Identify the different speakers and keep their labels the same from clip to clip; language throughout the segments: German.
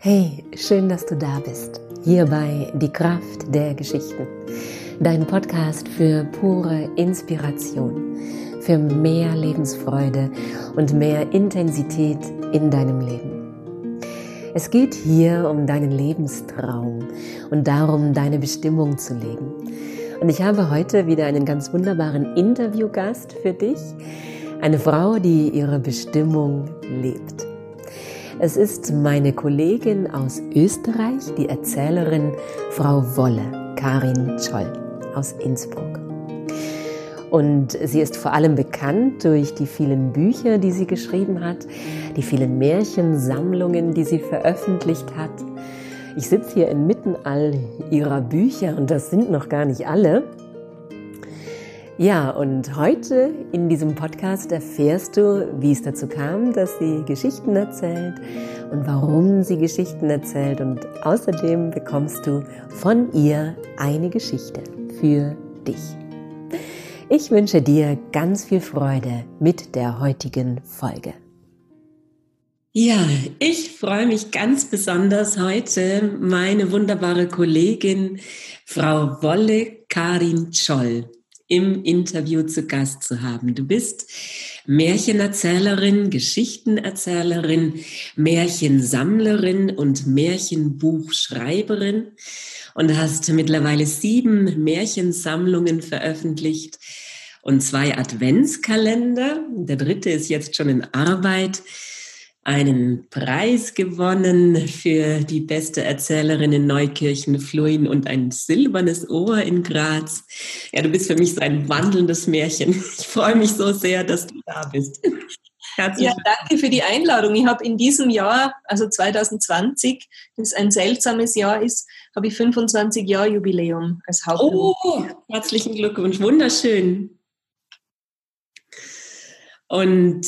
Speaker 1: Hey, schön, dass du da bist. Hier bei Die Kraft der Geschichten. Dein Podcast für pure Inspiration, für mehr Lebensfreude und mehr Intensität in deinem Leben. Es geht hier um deinen Lebenstraum und darum, deine Bestimmung zu leben. Und ich habe heute wieder einen ganz wunderbaren Interviewgast für dich. Eine Frau, die ihre Bestimmung lebt. Es ist meine Kollegin aus Österreich, die Erzählerin Frau Wolle, Karin Scholl aus Innsbruck. Und sie ist vor allem bekannt durch die vielen Bücher, die sie geschrieben hat, die vielen Märchensammlungen, die sie veröffentlicht hat. Ich sitze hier inmitten all ihrer Bücher und das sind noch gar nicht alle. Ja, und heute in diesem Podcast erfährst du, wie es dazu kam, dass sie Geschichten erzählt und warum sie Geschichten erzählt. Und außerdem bekommst du von ihr eine Geschichte für dich. Ich wünsche dir ganz viel Freude mit der heutigen Folge.
Speaker 2: Ja, ich freue mich ganz besonders heute, meine wunderbare Kollegin Frau Wolle Karin Scholl im Interview zu Gast zu haben. Du bist Märchenerzählerin, Geschichtenerzählerin, Märchensammlerin und Märchenbuchschreiberin und hast mittlerweile sieben Märchensammlungen veröffentlicht und zwei Adventskalender. Der dritte ist jetzt schon in Arbeit einen Preis gewonnen für die beste Erzählerin in Neukirchen, Fluin und ein silbernes Ohr in Graz. Ja, du bist für mich so ein wandelndes Märchen. Ich freue mich so sehr, dass du da bist.
Speaker 3: Herzlich ja, danke für die Einladung. Ich habe in diesem Jahr, also 2020, das ein seltsames Jahr ist, habe ich 25 Jahre Jubiläum als Hauptberuf.
Speaker 2: Oh, herzlichen Glückwunsch, wunderschön. Und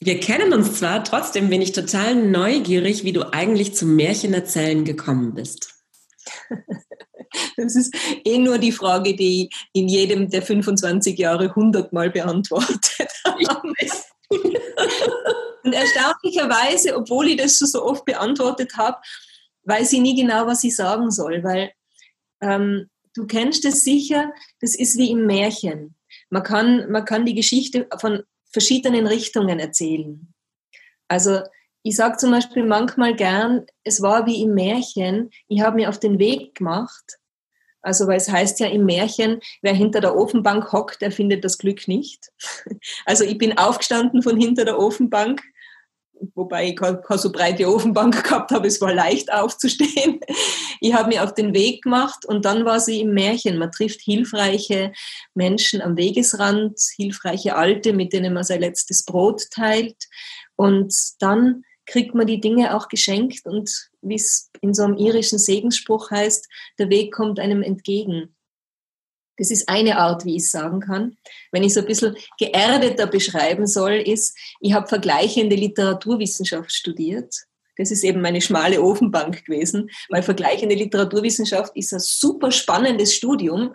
Speaker 2: wir kennen uns zwar, trotzdem bin ich total neugierig, wie du eigentlich zum Märchenerzählen gekommen bist.
Speaker 3: Das ist eh nur die Frage, die in jedem der 25 Jahre 100 Mal beantwortet habe. Und erstaunlicherweise, obwohl ich das schon so oft beantwortet habe, weiß ich nie genau, was ich sagen soll, weil ähm, du kennst es sicher, das ist wie im Märchen. Man kann, man kann die Geschichte von verschiedenen Richtungen erzählen. Also ich sage zum Beispiel manchmal gern, es war wie im Märchen, ich habe mir auf den Weg gemacht. Also weil es heißt ja im Märchen, wer hinter der Ofenbank hockt, der findet das Glück nicht. Also ich bin aufgestanden von hinter der Ofenbank wobei ich keine, so breite Ofenbank gehabt habe, es war leicht aufzustehen. Ich habe mich auf den Weg gemacht und dann war sie im Märchen. Man trifft hilfreiche Menschen am Wegesrand, hilfreiche Alte, mit denen man sein letztes Brot teilt. Und dann kriegt man die Dinge auch geschenkt und wie es in so einem irischen Segensspruch heißt, der Weg kommt einem entgegen. Das ist eine Art, wie ich sagen kann. Wenn ich so ein bisschen geerdeter beschreiben soll, ist, ich habe vergleichende Literaturwissenschaft studiert. Das ist eben meine schmale Ofenbank gewesen, weil vergleichende Literaturwissenschaft ist ein super spannendes Studium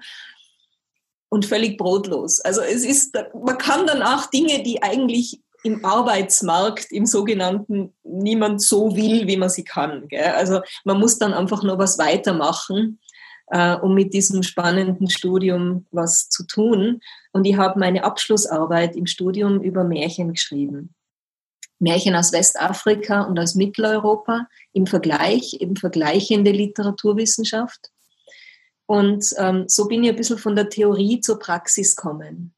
Speaker 3: und völlig brotlos. Also es ist, man kann danach Dinge, die eigentlich im Arbeitsmarkt, im sogenannten, niemand so will, wie man sie kann. Gell? Also man muss dann einfach noch was weitermachen äh, um mit diesem spannenden Studium was zu tun. Und ich habe meine Abschlussarbeit im Studium über Märchen geschrieben. Märchen aus Westafrika und aus Mitteleuropa im Vergleich, eben vergleichende Literaturwissenschaft. Und ähm, so bin ich ein bisschen von der Theorie zur Praxis kommen.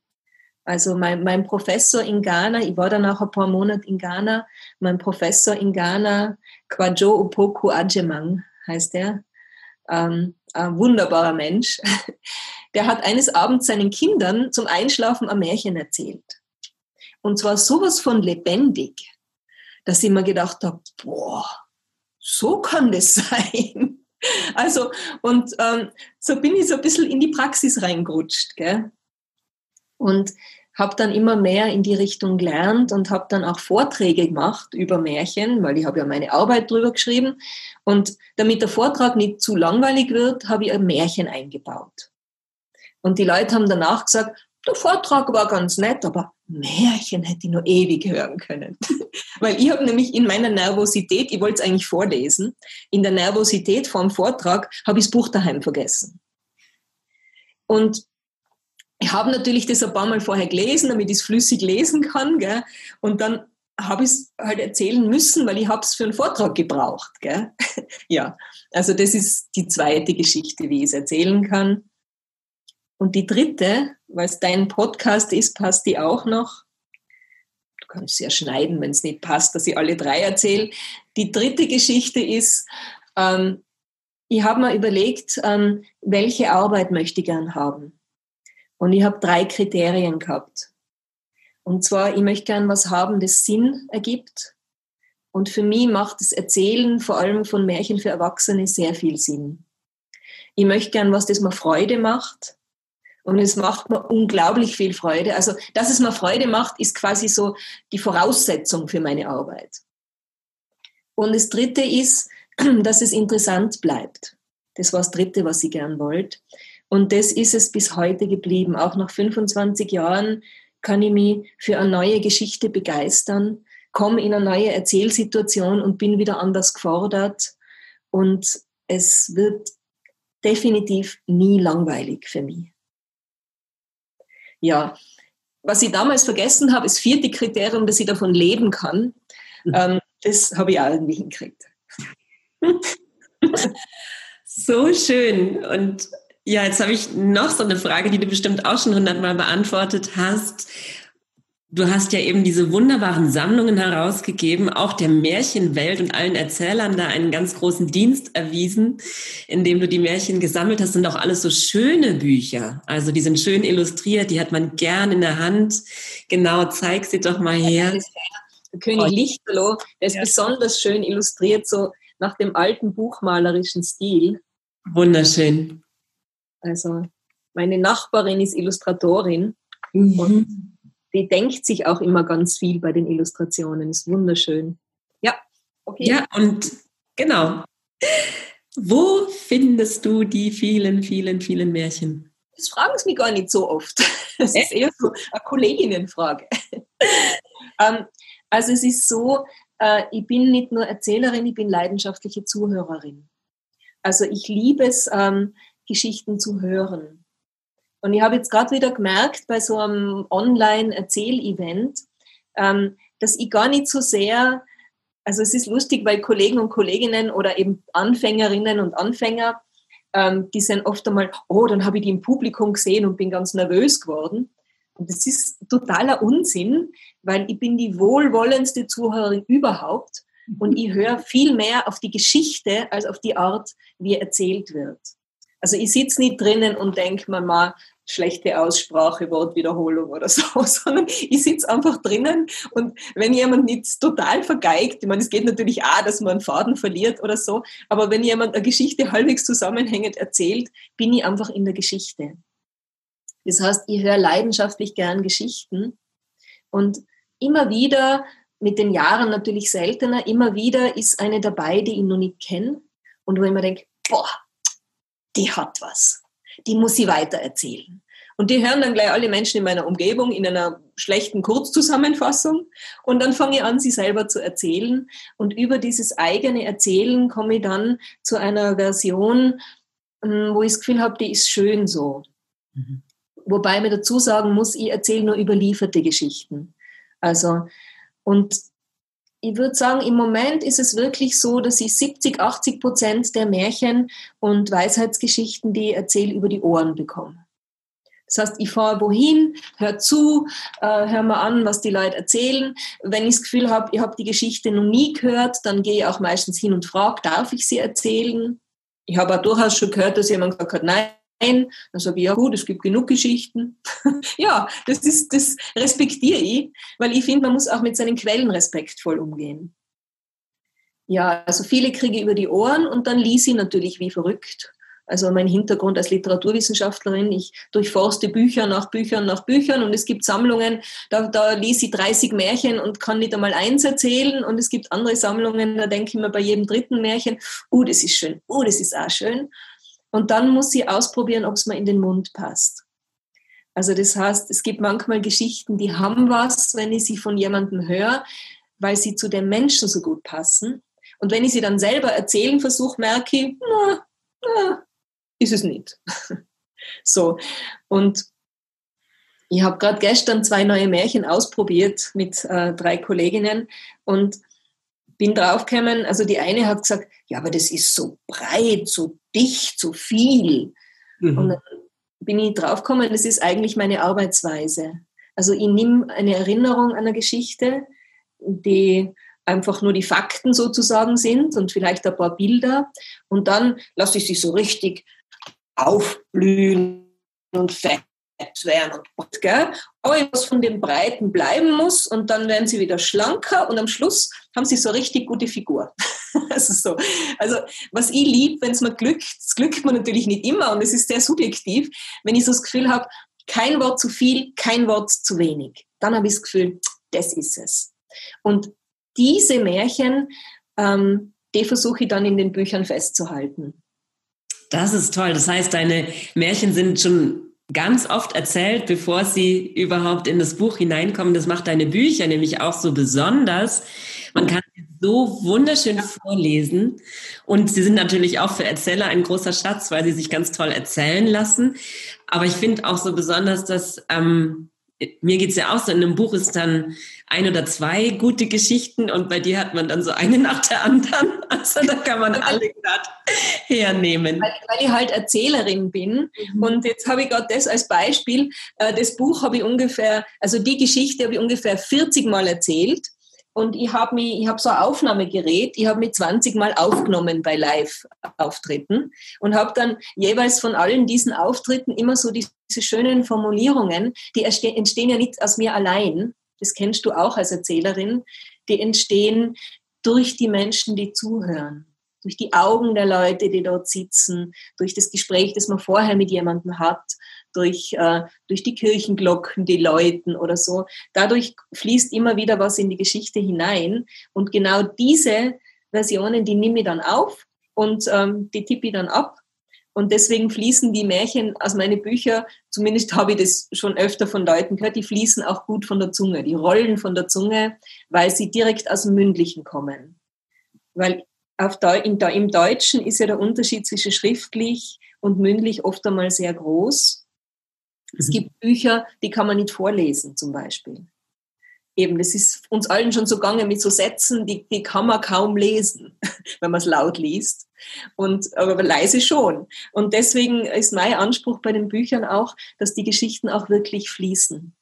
Speaker 3: Also mein, mein Professor in Ghana, ich war dann auch ein paar Monate in Ghana, mein Professor in Ghana, Kwajo Opoku Ajemang heißt er, ähm, ein wunderbarer Mensch, der hat eines Abends seinen Kindern zum Einschlafen ein Märchen erzählt. Und zwar sowas von lebendig, dass ich mir gedacht habe, boah, so kann das sein. Also, und ähm, so bin ich so ein bisschen in die Praxis reingerutscht. Gell? Und habe dann immer mehr in die Richtung gelernt und habe dann auch Vorträge gemacht über Märchen, weil ich habe ja meine Arbeit drüber geschrieben. Und damit der Vortrag nicht zu langweilig wird, habe ich ein Märchen eingebaut. Und die Leute haben danach gesagt, der Vortrag war ganz nett, aber Märchen hätte ich nur ewig hören können. Weil ich habe nämlich in meiner Nervosität, ich wollte es eigentlich vorlesen, in der Nervosität vor dem Vortrag habe ich das Buch daheim vergessen. Und ich habe natürlich das ein paar Mal vorher gelesen, damit ich es flüssig lesen kann. Gell? Und dann habe ich es halt erzählen müssen, weil ich habe es für einen Vortrag gebraucht. Gell? ja, also das ist die zweite Geschichte, wie ich es erzählen kann. Und die dritte, weil es dein Podcast ist, passt die auch noch. Du kannst es ja schneiden, wenn es nicht passt, dass ich alle drei erzähle. Die dritte Geschichte ist, ähm, ich habe mir überlegt, ähm, welche Arbeit möchte ich gern haben. Und ich habe drei Kriterien gehabt. Und zwar, ich möchte gern was haben, das Sinn ergibt. Und für mich macht das Erzählen vor allem von Märchen für Erwachsene sehr viel Sinn. Ich möchte gern was, das mir Freude macht. Und es macht mir unglaublich viel Freude. Also, dass es mir Freude macht, ist quasi so die Voraussetzung für meine Arbeit. Und das Dritte ist, dass es interessant bleibt. Das war das Dritte, was ich gern wollte. Und das ist es bis heute geblieben. Auch nach 25 Jahren kann ich mich für eine neue Geschichte begeistern, komme in eine neue Erzählsituation und bin wieder anders gefordert. Und es wird definitiv nie langweilig für mich. Ja, was ich damals vergessen habe, ist vierte Kriterium, dass ich davon leben kann. Mhm. Ähm, das habe ich auch irgendwie hingekriegt.
Speaker 2: so schön. Und ja, jetzt habe ich noch so eine Frage, die du bestimmt auch schon hundertmal beantwortet hast. Du hast ja eben diese wunderbaren Sammlungen herausgegeben, auch der Märchenwelt und allen Erzählern da einen ganz großen Dienst erwiesen, indem du die Märchen gesammelt hast. Sind auch alles so schöne Bücher. Also die sind schön illustriert, die hat man gern in der Hand. Genau, zeig sie doch mal her.
Speaker 3: Der König Lichterloh, der ist ja. besonders schön illustriert, so nach dem alten buchmalerischen Stil.
Speaker 2: Wunderschön.
Speaker 3: Also meine Nachbarin ist Illustratorin mhm. und die denkt sich auch immer ganz viel bei den Illustrationen. Ist wunderschön.
Speaker 2: Ja, okay. Ja, und genau. Wo findest du die vielen, vielen, vielen Märchen?
Speaker 3: Das fragen sie mich gar nicht so oft. Das ist eher so eine Kolleginnenfrage. ähm, also es ist so, äh, ich bin nicht nur Erzählerin, ich bin leidenschaftliche Zuhörerin. Also ich liebe es, ähm, Geschichten zu hören. Und ich habe jetzt gerade wieder gemerkt bei so einem Online-Erzähl-Event, ähm, dass ich gar nicht so sehr, also es ist lustig, weil Kollegen und Kolleginnen oder eben Anfängerinnen und Anfänger, ähm, die sind oft einmal, oh, dann habe ich die im Publikum gesehen und bin ganz nervös geworden. Und das ist totaler Unsinn, weil ich bin die wohlwollendste Zuhörerin überhaupt und ich höre viel mehr auf die Geschichte als auf die Art, wie erzählt wird. Also ich sitze nicht drinnen und denke mir mal, schlechte Aussprache, Wortwiederholung oder so, sondern ich sitze einfach drinnen und wenn jemand nicht total vergeigt, ich meine, es geht natürlich auch, dass man einen Faden verliert oder so, aber wenn jemand eine Geschichte halbwegs zusammenhängend erzählt, bin ich einfach in der Geschichte. Das heißt, ich höre leidenschaftlich gern Geschichten und immer wieder, mit den Jahren natürlich seltener, immer wieder ist eine dabei, die ich noch nicht kenne und wo ich mir denke, boah, die hat was. Die muss sie weiter erzählen. Und die hören dann gleich alle Menschen in meiner Umgebung in einer schlechten Kurzzusammenfassung. Und dann fange ich an, sie selber zu erzählen. Und über dieses eigene Erzählen komme ich dann zu einer Version, hm, wo ich das Gefühl habe, die ist schön so. Mhm. Wobei mir dazu sagen muss, ich erzähle nur überlieferte Geschichten. Also, und ich würde sagen, im Moment ist es wirklich so, dass ich 70, 80 Prozent der Märchen und Weisheitsgeschichten, die ich erzähle, über die Ohren bekomme. Das heißt, ich fahre wohin, hör zu, äh, hör mal an, was die Leute erzählen. Wenn ich das Gefühl habe, ich habe die Geschichte noch nie gehört, dann gehe ich auch meistens hin und frage, darf ich sie erzählen? Ich habe auch durchaus schon gehört, dass jemand gesagt hat, nein, ein. Dann sage ich, ja gut, es gibt genug Geschichten. ja, das, ist, das respektiere ich, weil ich finde, man muss auch mit seinen Quellen respektvoll umgehen. Ja, also viele kriege ich über die Ohren und dann lies ich natürlich wie verrückt. Also mein Hintergrund als Literaturwissenschaftlerin, ich durchforste Bücher nach Büchern nach Büchern und es gibt Sammlungen, da, da lese ich 30 Märchen und kann nicht einmal eins erzählen und es gibt andere Sammlungen, da denke ich mir bei jedem dritten Märchen, uh, das ist schön, uh, das ist auch schön. Und dann muss sie ausprobieren, ob es mir in den Mund passt. Also das heißt, es gibt manchmal Geschichten, die haben was, wenn ich sie von jemandem höre, weil sie zu dem Menschen so gut passen. Und wenn ich sie dann selber erzählen versuche, merke ich, na, na, ist es nicht. so. Und ich habe gerade gestern zwei neue Märchen ausprobiert mit äh, drei Kolleginnen und bin draufgekommen, also die eine hat gesagt, ja, aber das ist so breit, so dicht, so viel. Mhm. Und dann bin ich draufgekommen, das ist eigentlich meine Arbeitsweise. Also ich nehme eine Erinnerung an eine Geschichte, die einfach nur die Fakten sozusagen sind und vielleicht ein paar Bilder und dann lasse ich sie so richtig aufblühen und fett werden und gell? aber was von dem Breiten bleiben muss und dann werden sie wieder schlanker und am Schluss haben sie so richtig gute Figur. also, so. also was ich liebe, wenn es mir glückt, das glückt mir natürlich nicht immer und es ist sehr subjektiv, wenn ich so das Gefühl habe, kein Wort zu viel, kein Wort zu wenig. Dann habe ich das Gefühl, das ist es. Und diese Märchen, ähm, die versuche ich dann in den Büchern festzuhalten.
Speaker 2: Das ist toll. Das heißt, deine Märchen sind schon ganz oft erzählt, bevor sie überhaupt in das Buch hineinkommen. Das macht deine Bücher nämlich auch so besonders. Man kann sie so wunderschön vorlesen. Und sie sind natürlich auch für Erzähler ein großer Schatz, weil sie sich ganz toll erzählen lassen. Aber ich finde auch so besonders, dass ähm, mir geht's ja auch so, in einem Buch ist dann ein oder zwei gute Geschichten und bei dir hat man dann so eine nach der anderen. Also da kann man alle gerade hernehmen.
Speaker 3: Weil, weil, ich halt Erzählerin bin mhm. und jetzt habe ich gerade das als Beispiel. Äh, das Buch habe ich ungefähr, also die Geschichte habe ich ungefähr 40 Mal erzählt und ich habe mich, ich habe so ein Aufnahmegerät, ich habe mich 20 Mal aufgenommen bei Live-Auftritten und habe dann jeweils von allen diesen Auftritten immer so diese schönen Formulierungen, die entstehen ja nicht aus mir allein, das kennst du auch als Erzählerin, die entstehen durch die Menschen, die zuhören, durch die Augen der Leute, die dort sitzen, durch das Gespräch, das man vorher mit jemandem hat, durch, äh, durch die Kirchenglocken, die läuten oder so. Dadurch fließt immer wieder was in die Geschichte hinein. Und genau diese Versionen, die nehme ich dann auf und ähm, die tippe ich dann ab. Und deswegen fließen die Märchen aus meinen Büchern, zumindest habe ich das schon öfter von Leuten gehört, die fließen auch gut von der Zunge, die rollen von der Zunge, weil sie direkt aus dem Mündlichen kommen. Weil auf Deu in, im Deutschen ist ja der Unterschied zwischen schriftlich und mündlich oft einmal sehr groß. Es mhm. gibt Bücher, die kann man nicht vorlesen, zum Beispiel. Eben, das ist uns allen schon so gegangen mit so Sätzen, die, die kann man kaum lesen, wenn man es laut liest. Und, aber leise schon. Und deswegen ist mein Anspruch bei den Büchern auch, dass die Geschichten auch wirklich fließen.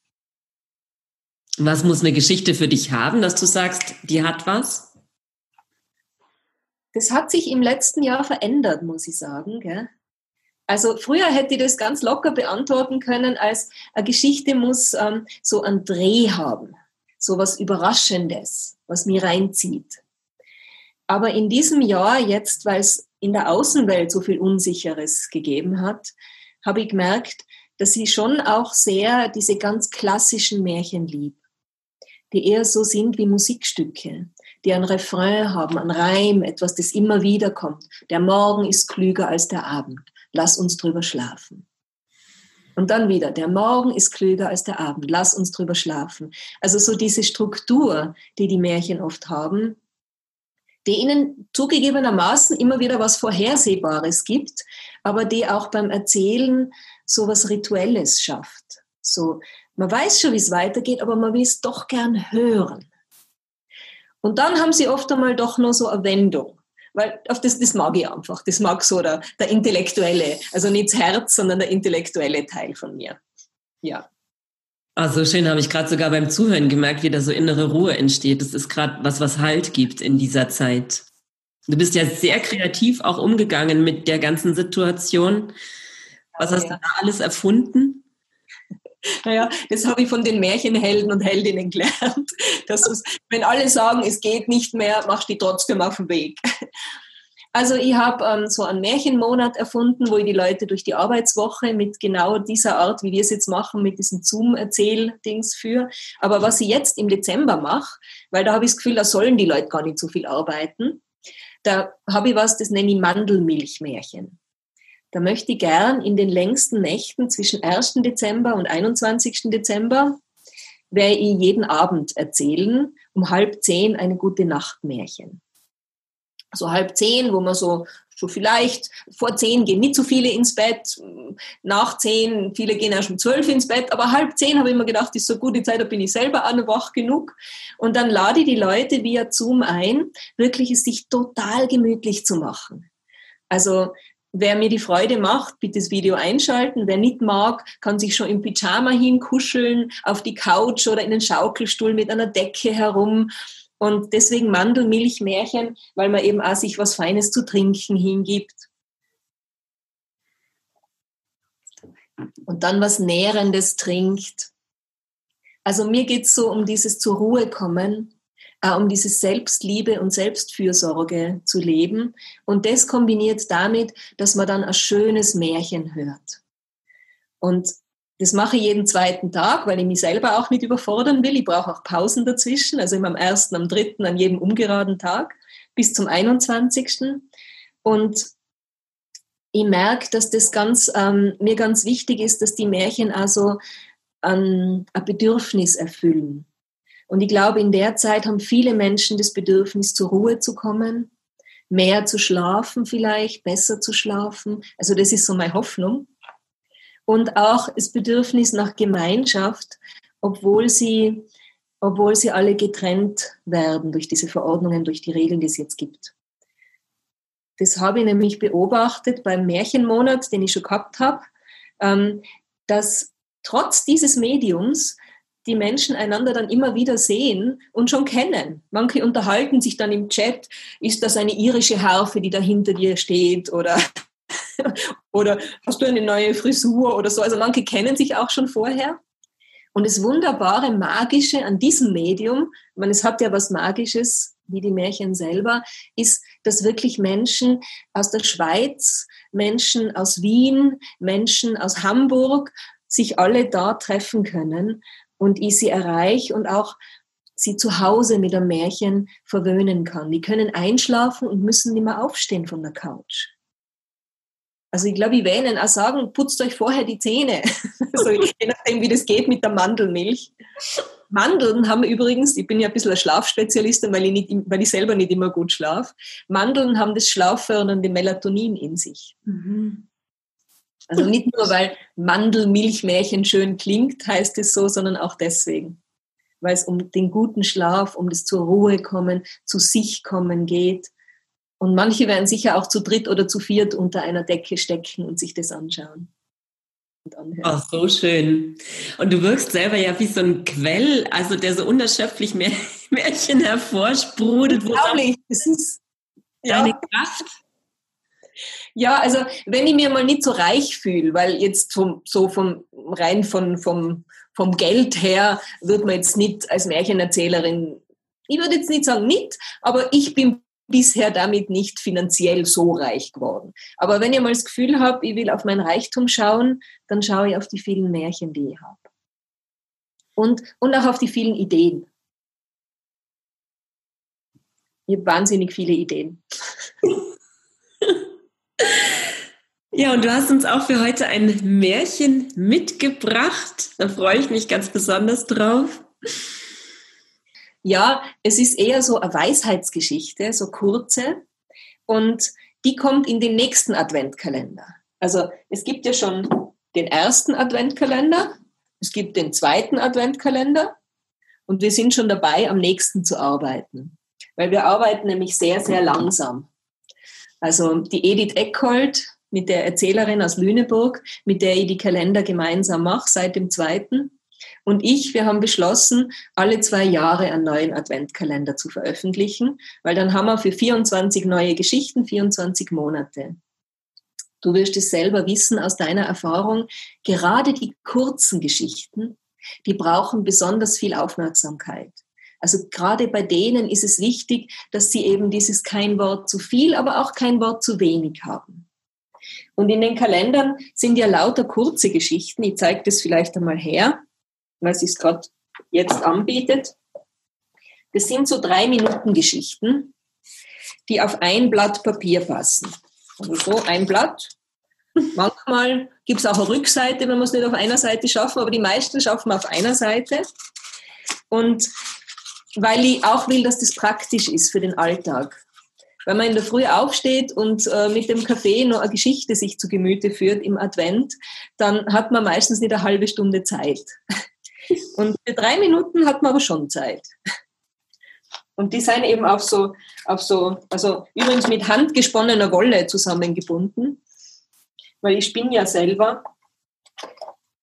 Speaker 2: Was muss eine Geschichte für dich haben, dass du sagst, die hat was?
Speaker 3: Das hat sich im letzten Jahr verändert, muss ich sagen. Gell? Also früher hätte ich das ganz locker beantworten können, als eine Geschichte muss ähm, so einen Dreh haben, so was Überraschendes, was mir reinzieht. Aber in diesem Jahr jetzt, weil es in der Außenwelt so viel Unsicheres gegeben hat, habe ich gemerkt, dass ich schon auch sehr diese ganz klassischen Märchen lieb, die eher so sind wie Musikstücke, die ein Refrain haben, ein Reim, etwas, das immer wieder kommt. Der Morgen ist klüger als der Abend lass uns drüber schlafen. Und dann wieder, der Morgen ist klüger als der Abend, lass uns drüber schlafen. Also so diese Struktur, die die Märchen oft haben, die ihnen zugegebenermaßen immer wieder was Vorhersehbares gibt, aber die auch beim Erzählen so was Rituelles schafft. So, man weiß schon, wie es weitergeht, aber man will es doch gern hören. Und dann haben sie oft einmal doch nur so eine Wendung weil auf das, das mag ich einfach. Das mag so der, der intellektuelle, also nicht das Herz, sondern der intellektuelle Teil von mir. Ja.
Speaker 2: Also schön habe ich gerade sogar beim Zuhören gemerkt, wie da so innere Ruhe entsteht. Das ist gerade was, was Halt gibt in dieser Zeit. Du bist ja sehr kreativ auch umgegangen mit der ganzen Situation. Was hast ja. du da alles erfunden?
Speaker 3: Naja, das habe ich von den Märchenhelden und Heldinnen gelernt. Dass es, wenn alle sagen, es geht nicht mehr, machst du trotzdem auf den Weg. Also ich habe ähm, so einen Märchenmonat erfunden, wo ich die Leute durch die Arbeitswoche mit genau dieser Art, wie wir es jetzt machen, mit diesem Zoom-Erzähl-Dings führe. Aber was ich jetzt im Dezember mache, weil da habe ich das Gefühl, da sollen die Leute gar nicht so viel arbeiten, da habe ich was, das nenne ich Mandelmilchmärchen. Da möchte ich gern in den längsten Nächten zwischen 1. Dezember und 21. Dezember, werde ich jeden Abend erzählen, um halb zehn eine gute Nachtmärchen. So halb zehn, wo man so, so vielleicht vor zehn gehen nicht so viele ins Bett, nach zehn, viele gehen auch schon zwölf ins Bett, aber halb zehn habe ich mir gedacht, ist so gute Zeit, da bin ich selber an wach genug. Und dann lade ich die Leute via Zoom ein, wirklich es sich total gemütlich zu machen. Also Wer mir die Freude macht, bitte das Video einschalten. Wer nicht mag, kann sich schon im Pyjama hinkuscheln, auf die Couch oder in den Schaukelstuhl mit einer Decke herum. Und deswegen Mandelmilchmärchen, weil man eben auch sich was Feines zu trinken hingibt. Und dann was Nährendes trinkt. Also mir geht es so um dieses zur Ruhe kommen um diese Selbstliebe und Selbstfürsorge zu leben. Und das kombiniert damit, dass man dann ein schönes Märchen hört. Und das mache ich jeden zweiten Tag, weil ich mich selber auch nicht überfordern will. Ich brauche auch Pausen dazwischen, also immer am ersten, am dritten, an jedem umgeraden Tag bis zum 21. Und ich merke, dass das ganz, ähm, mir ganz wichtig ist, dass die Märchen also ein, ein Bedürfnis erfüllen. Und ich glaube, in der Zeit haben viele Menschen das Bedürfnis, zur Ruhe zu kommen, mehr zu schlafen vielleicht, besser zu schlafen. Also das ist so meine Hoffnung. Und auch das Bedürfnis nach Gemeinschaft, obwohl sie, obwohl sie alle getrennt werden durch diese Verordnungen, durch die Regeln, die es jetzt gibt. Das habe ich nämlich beobachtet beim Märchenmonat, den ich schon gehabt habe, ähm, dass trotz dieses Mediums die Menschen einander dann immer wieder sehen und schon kennen. Manche unterhalten sich dann im Chat, ist das eine irische Harfe, die da hinter dir steht oder, oder hast du eine neue Frisur oder so. Also manche kennen sich auch schon vorher. Und das Wunderbare, Magische an diesem Medium, ich meine, es hat ja was Magisches, wie die Märchen selber, ist, dass wirklich Menschen aus der Schweiz, Menschen aus Wien, Menschen aus Hamburg sich alle da treffen können und ich sie erreiche und auch sie zu Hause mit einem Märchen verwöhnen kann. Die können einschlafen und müssen nicht mehr aufstehen von der Couch. Also ich glaube, ich werde Ihnen auch sagen, putzt euch vorher die Zähne. also je nachdem, wie das geht mit der Mandelmilch. Mandeln haben übrigens, ich bin ja ein bisschen ein Schlafspezialistin, weil ich, nicht, weil ich selber nicht immer gut schlafe. Mandeln haben das schlaffördernde Melatonin in sich. Mhm. Also nicht nur, weil Mandelmilchmärchen schön klingt, heißt es so, sondern auch deswegen. Weil es um den guten Schlaf, um das zur Ruhe kommen, zu sich kommen geht. Und manche werden sicher auch zu dritt oder zu viert unter einer Decke stecken und sich das anschauen.
Speaker 2: Ach, so schön. Und du wirkst selber ja wie so ein Quell, also der so unerschöpflich Märchen hervorsprudelt.
Speaker 3: Unglaublich, das ist
Speaker 2: deine ja. Kraft
Speaker 3: ja, also wenn ich mir mal nicht so reich fühle, weil jetzt vom, so vom rein von, vom, vom Geld her wird man jetzt nicht als Märchenerzählerin, ich würde jetzt nicht sagen nicht, aber ich bin bisher damit nicht finanziell so reich geworden. Aber wenn ich mal das Gefühl habe, ich will auf mein Reichtum schauen, dann schaue ich auf die vielen Märchen, die ich habe. Und, und auch auf die vielen Ideen. Ich habe wahnsinnig viele Ideen.
Speaker 2: Ja, und du hast uns auch für heute ein Märchen mitgebracht. Da freue ich mich ganz besonders drauf.
Speaker 3: Ja, es ist eher so eine Weisheitsgeschichte, so kurze. Und die kommt in den nächsten Adventkalender. Also es gibt ja schon den ersten Adventkalender, es gibt den zweiten Adventkalender und wir sind schon dabei, am nächsten zu arbeiten. Weil wir arbeiten nämlich sehr, sehr langsam. Also die Edith Eckhold mit der Erzählerin aus Lüneburg, mit der ich die Kalender gemeinsam mache seit dem zweiten. Und ich, wir haben beschlossen, alle zwei Jahre einen neuen Adventkalender zu veröffentlichen, weil dann haben wir für 24 neue Geschichten 24 Monate. Du wirst es selber wissen aus deiner Erfahrung, gerade die kurzen Geschichten, die brauchen besonders viel Aufmerksamkeit. Also gerade bei denen ist es wichtig, dass sie eben dieses kein Wort zu viel, aber auch kein Wort zu wenig haben. Und in den Kalendern sind ja lauter kurze Geschichten. Ich zeige das vielleicht einmal her, weil es es gerade jetzt anbietet. Das sind so drei Minuten Geschichten, die auf ein Blatt Papier passen. Also so ein Blatt. Manchmal gibt es auch eine Rückseite, wenn wir es nicht auf einer Seite schaffen, aber die meisten schaffen wir auf einer Seite. Und weil ich auch will, dass das praktisch ist für den Alltag. Wenn man in der Früh aufsteht und äh, mit dem Kaffee noch eine Geschichte sich zu Gemüte führt im Advent, dann hat man meistens nicht eine halbe Stunde Zeit. Und für drei Minuten hat man aber schon Zeit. Und die sind eben auf so, auf so, also übrigens mit handgesponnener Wolle zusammengebunden, weil ich spinne ja selber.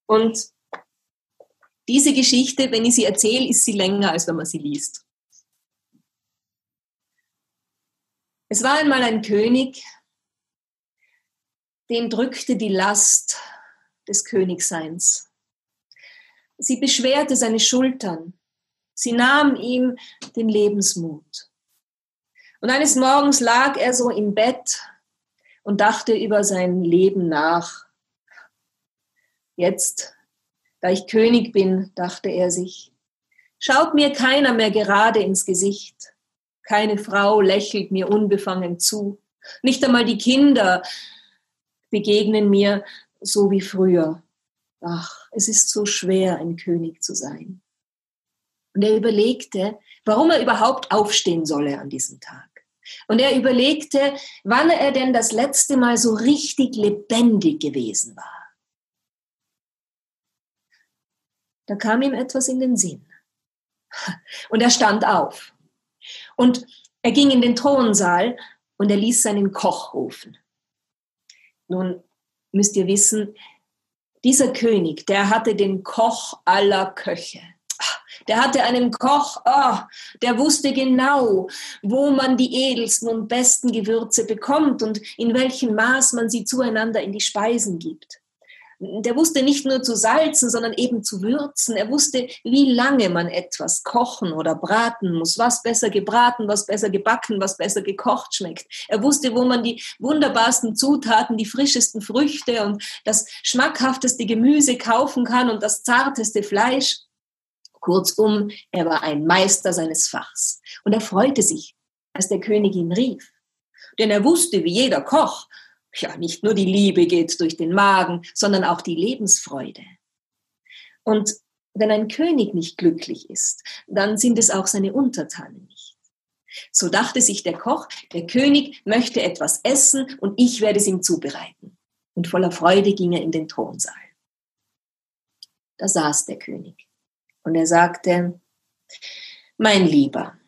Speaker 3: Und diese Geschichte, wenn ich sie erzähle, ist sie länger, als wenn man sie liest. Es war einmal ein König, den drückte die Last des Königseins. Sie beschwerte seine Schultern. Sie nahm ihm den Lebensmut. Und eines Morgens lag er so im Bett und dachte über sein Leben nach. Jetzt, da ich König bin, dachte er sich, schaut mir keiner mehr gerade ins Gesicht. Keine Frau lächelt mir unbefangen zu. Nicht einmal die Kinder begegnen mir so wie früher. Ach, es ist so schwer, ein König zu sein. Und er überlegte, warum er überhaupt aufstehen solle an diesem Tag. Und er überlegte, wann er denn das letzte Mal so richtig lebendig gewesen war. Da kam ihm etwas in den Sinn. Und er stand auf. Und er ging in den Thronsaal und er ließ seinen Koch rufen. Nun müsst ihr wissen, dieser König, der hatte den Koch aller Köche. Der hatte einen Koch, oh, der wusste genau, wo man die edelsten und besten Gewürze bekommt und in welchem Maß man sie zueinander in die Speisen gibt der wusste nicht nur zu salzen, sondern eben zu würzen. Er wusste, wie lange man etwas kochen oder braten muss, was besser gebraten, was besser gebacken, was besser gekocht schmeckt. Er wusste, wo man die wunderbarsten Zutaten, die frischesten Früchte und das schmackhafteste Gemüse kaufen kann und das zarteste Fleisch. Kurzum, er war ein Meister seines Fachs. Und er freute sich, als der König ihn rief. Denn er wusste, wie jeder Koch, ja, nicht nur die Liebe geht durch den Magen, sondern auch die Lebensfreude. Und wenn ein König nicht glücklich ist, dann sind es auch seine Untertanen nicht. So dachte sich der Koch, der König möchte etwas essen und ich werde es ihm zubereiten. Und voller Freude ging er in den Thronsaal. Da saß der König und er sagte, mein Lieber,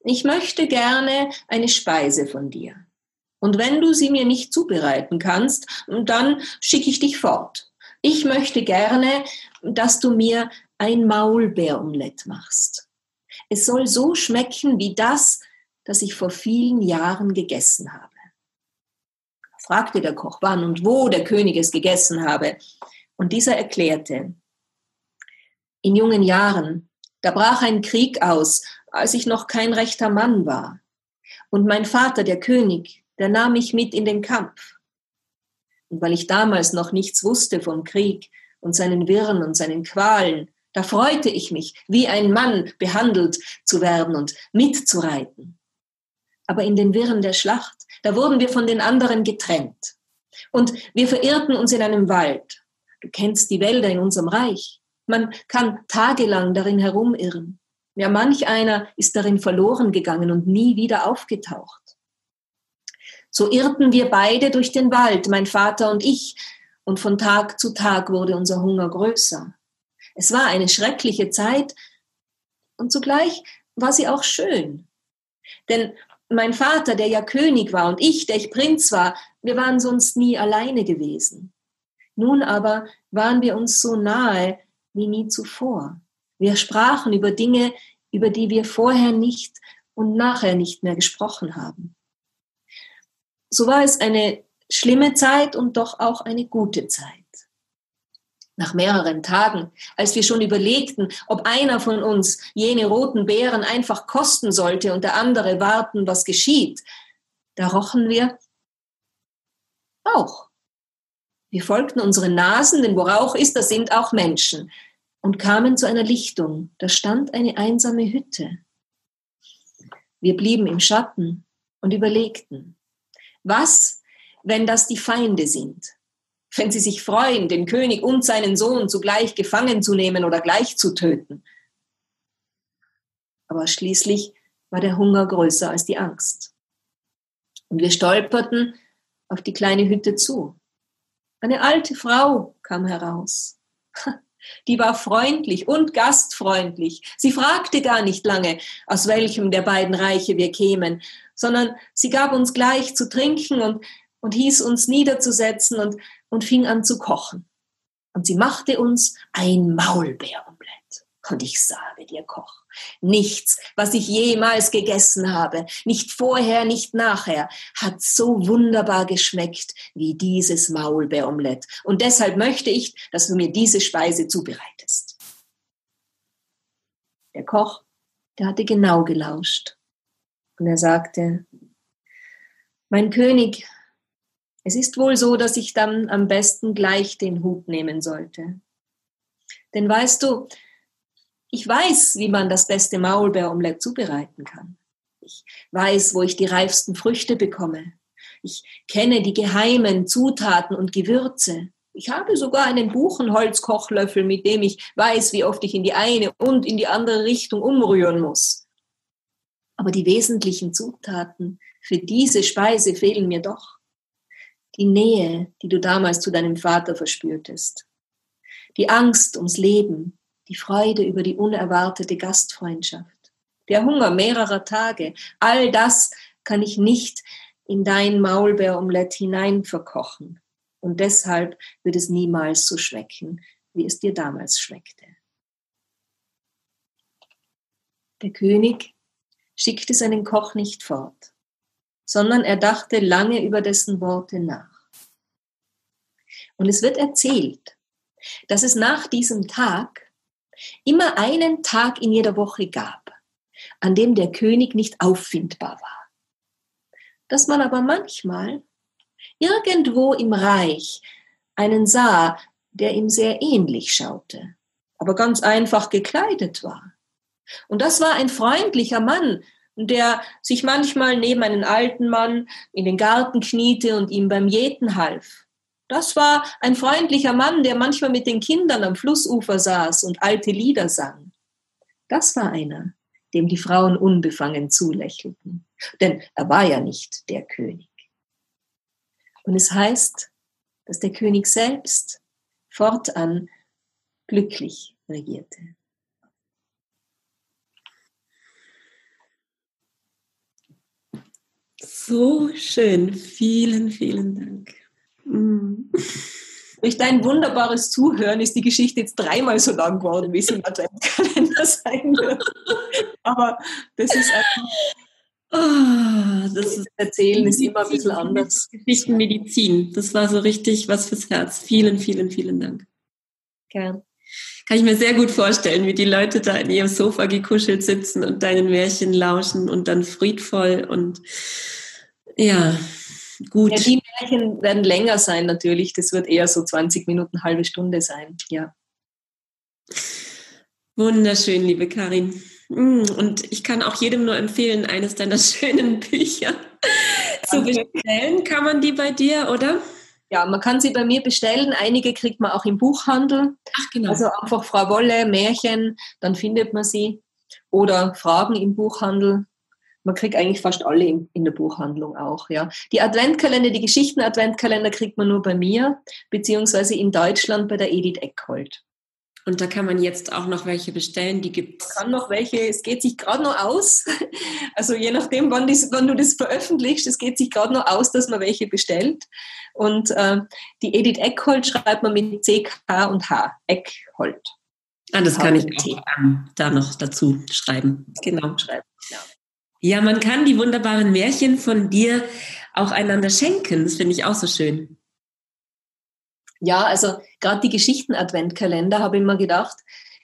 Speaker 3: ich möchte gerne eine Speise von dir. Und wenn du sie mir nicht zubereiten kannst, dann schicke ich dich fort. Ich möchte gerne, dass du mir ein Maulbeeromelett machst. Es soll so schmecken wie das, das ich vor vielen Jahren gegessen habe. Fragte der Koch, wann und wo der König es gegessen habe. Und dieser erklärte, in jungen Jahren, da brach ein Krieg aus, als ich noch kein rechter Mann war. Und mein Vater, der König, der nahm mich mit in den Kampf. Und weil ich damals noch nichts wusste vom Krieg und seinen Wirren und seinen Qualen, da freute ich mich, wie ein Mann behandelt zu werden und mitzureiten. Aber in den Wirren der Schlacht, da wurden wir von den anderen getrennt. Und wir verirrten uns in einem Wald. Du kennst die Wälder in unserem Reich. Man kann tagelang darin herumirren. Ja, manch einer ist darin verloren gegangen und nie wieder aufgetaucht. So irrten wir beide durch den Wald, mein Vater und ich, und von Tag zu Tag wurde unser Hunger größer. Es war eine schreckliche Zeit und zugleich war sie auch schön. Denn mein Vater, der ja König war, und ich, der ich Prinz war, wir waren sonst nie alleine gewesen. Nun aber waren wir uns so nahe wie nie zuvor. Wir sprachen über Dinge, über die wir vorher nicht und nachher nicht mehr gesprochen haben so war es eine schlimme Zeit und doch auch eine gute Zeit. Nach mehreren Tagen, als wir schon überlegten, ob einer von uns jene roten Beeren einfach kosten sollte und der andere warten, was geschieht, da rochen wir Rauch. Wir folgten unseren Nasen, denn wo Rauch ist, da sind auch Menschen, und kamen zu einer Lichtung. Da stand eine einsame Hütte. Wir blieben im Schatten und überlegten. Was, wenn das die Feinde sind, wenn sie sich freuen, den König und seinen Sohn zugleich gefangen zu nehmen oder gleich zu töten. Aber schließlich war der Hunger größer als die Angst. Und wir stolperten auf die kleine Hütte zu. Eine alte Frau kam heraus. Die war freundlich und gastfreundlich. Sie fragte gar nicht lange, aus welchem der beiden Reiche wir kämen, sondern sie gab uns gleich zu trinken und, und hieß uns niederzusetzen und, und fing an zu kochen. Und sie machte uns ein Maulbeeromelett. Und ich sage dir, Koch, nichts, was ich jemals gegessen habe, nicht vorher, nicht nachher, hat so wunderbar geschmeckt wie dieses Maulbeeromelett. Und deshalb möchte ich, dass du mir diese Speise zubereitest. Der Koch, der hatte genau gelauscht. Und er sagte, mein König, es ist wohl so, dass ich dann am besten gleich den Hut nehmen sollte. Denn weißt du, ich weiß, wie man das beste Maulbeeromelett zubereiten kann. Ich weiß, wo ich die reifsten Früchte bekomme. Ich kenne die geheimen Zutaten und Gewürze. Ich habe sogar einen Buchenholzkochlöffel, mit dem ich weiß, wie oft ich in die eine und in die andere Richtung umrühren muss. Aber die wesentlichen Zutaten für diese Speise fehlen mir doch. Die Nähe, die du damals zu deinem Vater verspürtest. Die Angst ums Leben, die Freude über die unerwartete Gastfreundschaft, der Hunger mehrerer Tage, all das kann ich nicht in dein Maulbeeromelett hineinverkochen. Und deshalb wird es niemals so schmecken, wie es dir damals schmeckte. Der König schickte seinen Koch nicht fort, sondern er dachte lange über dessen Worte nach. Und es wird erzählt, dass es nach diesem Tag immer einen Tag in jeder Woche gab, an dem der König nicht auffindbar war. Dass man aber manchmal irgendwo im Reich einen sah, der ihm sehr ähnlich schaute, aber ganz einfach gekleidet war. Und das war ein freundlicher Mann, der sich manchmal neben einen alten Mann in den Garten kniete und ihm beim Jäten half das war ein freundlicher Mann, der manchmal mit den Kindern am Flussufer saß und alte Lieder sang. Das war einer, dem die Frauen unbefangen zulächelten. Denn er war ja nicht der König. Und es heißt, dass der König selbst fortan glücklich regierte.
Speaker 2: So schön. Vielen, vielen Dank.
Speaker 3: Mhm. Durch dein wunderbares Zuhören ist die Geschichte jetzt dreimal so lang geworden, wie es im Adventkalender sein wird. Aber das ist einfach. Oh, das ist Erzählen ist immer ein bisschen anders.
Speaker 2: Geschichtenmedizin, das war so richtig was fürs Herz. Vielen, vielen, vielen Dank.
Speaker 3: Gern.
Speaker 2: Kann ich mir sehr gut vorstellen, wie die Leute da in ihrem Sofa gekuschelt sitzen und deinen Märchen lauschen und dann friedvoll und ja, gut.
Speaker 3: Ja, die Märchen werden länger sein natürlich. Das wird eher so 20 Minuten, halbe Stunde sein. Ja.
Speaker 2: Wunderschön, liebe Karin. Mm, und ich kann auch jedem nur empfehlen, eines deiner schönen Bücher zu bestellen. Kann man die bei dir, oder?
Speaker 3: Ja, man kann sie bei mir bestellen. Einige kriegt man auch im Buchhandel.
Speaker 2: Ach, genau.
Speaker 3: Also einfach Frau Wolle, Märchen, dann findet man sie. Oder Fragen im Buchhandel man kriegt eigentlich fast alle in, in, der Buchhandlung auch, ja. Die Adventkalender, die Geschichten-Adventkalender kriegt man nur bei mir, beziehungsweise in Deutschland bei der Edith Eckhold.
Speaker 2: Und da kann man jetzt auch noch welche bestellen, die gibt
Speaker 3: es. kann noch welche, es geht sich gerade noch aus. Also je nachdem, wann, dies, wann du das veröffentlichst, es geht sich gerade noch aus, dass man welche bestellt. Und äh, die Edith Eckhold schreibt man mit C, K und H. Eckhold.
Speaker 2: Ah, das kann ich auch ähm, da noch dazu schreiben.
Speaker 3: Genau, schreiben. Ja.
Speaker 2: Ja, man kann die wunderbaren Märchen von dir auch einander schenken. Das finde ich auch so schön.
Speaker 3: Ja, also gerade die Geschichten-Adventkalender habe ich mir gedacht,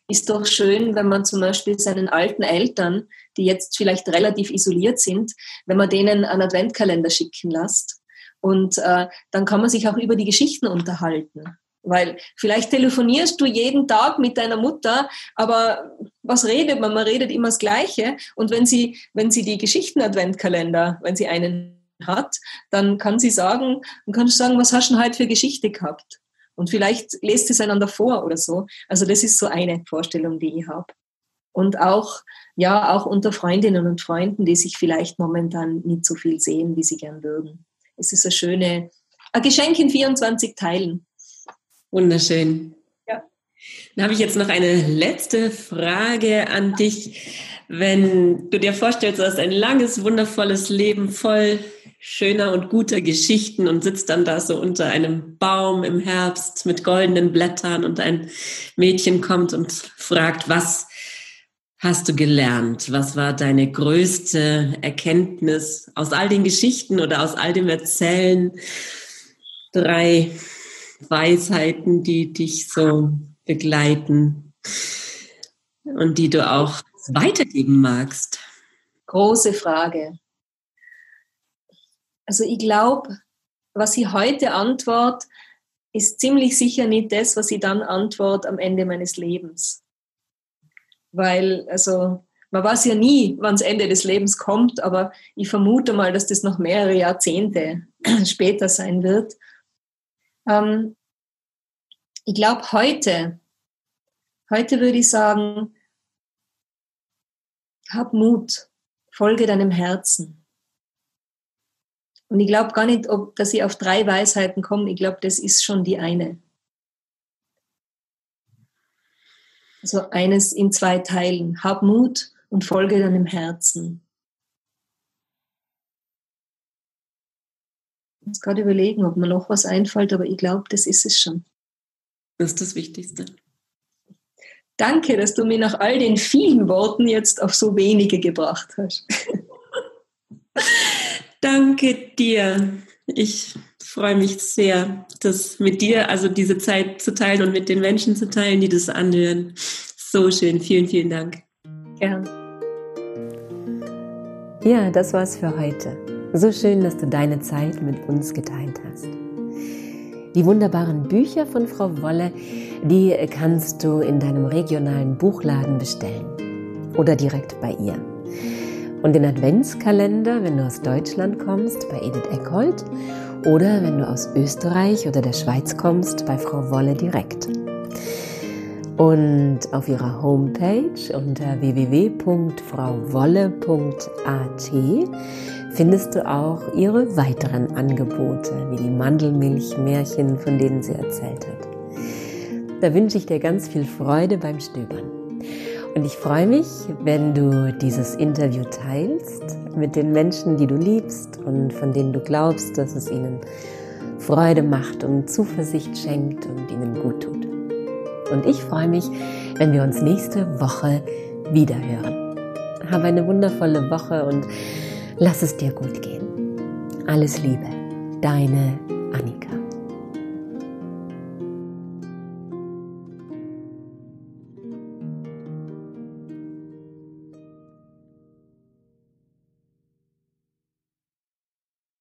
Speaker 3: ist doch schön, wenn man zum Beispiel seinen alten Eltern, die jetzt vielleicht relativ isoliert sind, wenn man denen einen Adventkalender schicken lässt. Und äh, dann kann man sich auch über die Geschichten unterhalten. Weil vielleicht telefonierst du jeden Tag mit deiner Mutter, aber was redet man? Man redet immer das Gleiche. Und wenn sie, wenn sie die Geschichten-Adventkalender, wenn sie einen hat, dann kann sie sagen, dann kannst du sagen, was hast du denn heute für Geschichte gehabt? Und vielleicht lest es einander vor oder so. Also das ist so eine Vorstellung, die ich habe. Und auch, ja, auch unter Freundinnen und Freunden, die sich vielleicht momentan nicht so viel sehen, wie sie gern würden. Es ist eine schöne, ein Geschenk in 24 Teilen.
Speaker 2: Wunderschön. Ja. Dann habe ich jetzt noch eine letzte Frage an dich. Wenn du dir vorstellst, du hast ein langes, wundervolles Leben voll schöner und guter Geschichten und sitzt dann da so unter einem Baum im Herbst mit goldenen Blättern und ein Mädchen kommt und fragt, was hast du gelernt? Was war deine größte Erkenntnis aus all den Geschichten oder aus all dem Erzählen? Drei Weisheiten, die dich so begleiten und die du auch weitergeben magst.
Speaker 3: Große Frage. Also ich glaube, was ich heute antworte, ist ziemlich sicher nicht das, was ich dann antworte am Ende meines Lebens. Weil, also, man weiß ja nie, wann das Ende des Lebens kommt, aber ich vermute mal, dass das noch mehrere Jahrzehnte später sein wird. Ähm, ich glaube, heute, heute würde ich sagen, hab Mut, folge deinem Herzen. Und ich glaube gar nicht, ob, dass ich auf drei Weisheiten komme. Ich glaube, das ist schon die eine. Also eines in zwei Teilen. Hab Mut und folge deinem Herzen. Ich muss gerade überlegen, ob mir noch was einfällt, aber ich glaube, das ist es schon.
Speaker 2: Das ist das Wichtigste.
Speaker 3: Danke, dass du mir nach all den vielen Worten jetzt auf so wenige gebracht hast.
Speaker 2: Danke dir. Ich freue mich sehr, das mit dir, also diese Zeit zu teilen und mit den Menschen zu teilen, die das anhören. So schön. Vielen, vielen Dank.
Speaker 3: Gern.
Speaker 1: Ja, das war's für heute. So schön, dass du deine Zeit mit uns geteilt hast. Die wunderbaren Bücher von Frau Wolle, die kannst du in deinem regionalen Buchladen bestellen oder direkt bei ihr. Und den Adventskalender, wenn du aus Deutschland kommst, bei Edith Eckhold oder wenn du aus Österreich oder der Schweiz kommst, bei Frau Wolle direkt. Und auf ihrer Homepage unter www.frauwolle.at findest du auch ihre weiteren Angebote, wie die Mandelmilchmärchen, von denen sie erzählt hat. Da wünsche ich dir ganz viel Freude beim Stöbern. Und ich freue mich, wenn du dieses Interview teilst mit den Menschen, die du liebst und von denen du glaubst, dass es ihnen Freude macht und Zuversicht schenkt und ihnen gut tut. Und ich freue mich, wenn wir uns nächste Woche wieder hören. Habe eine wundervolle Woche und lass es dir gut gehen. Alles Liebe, deine.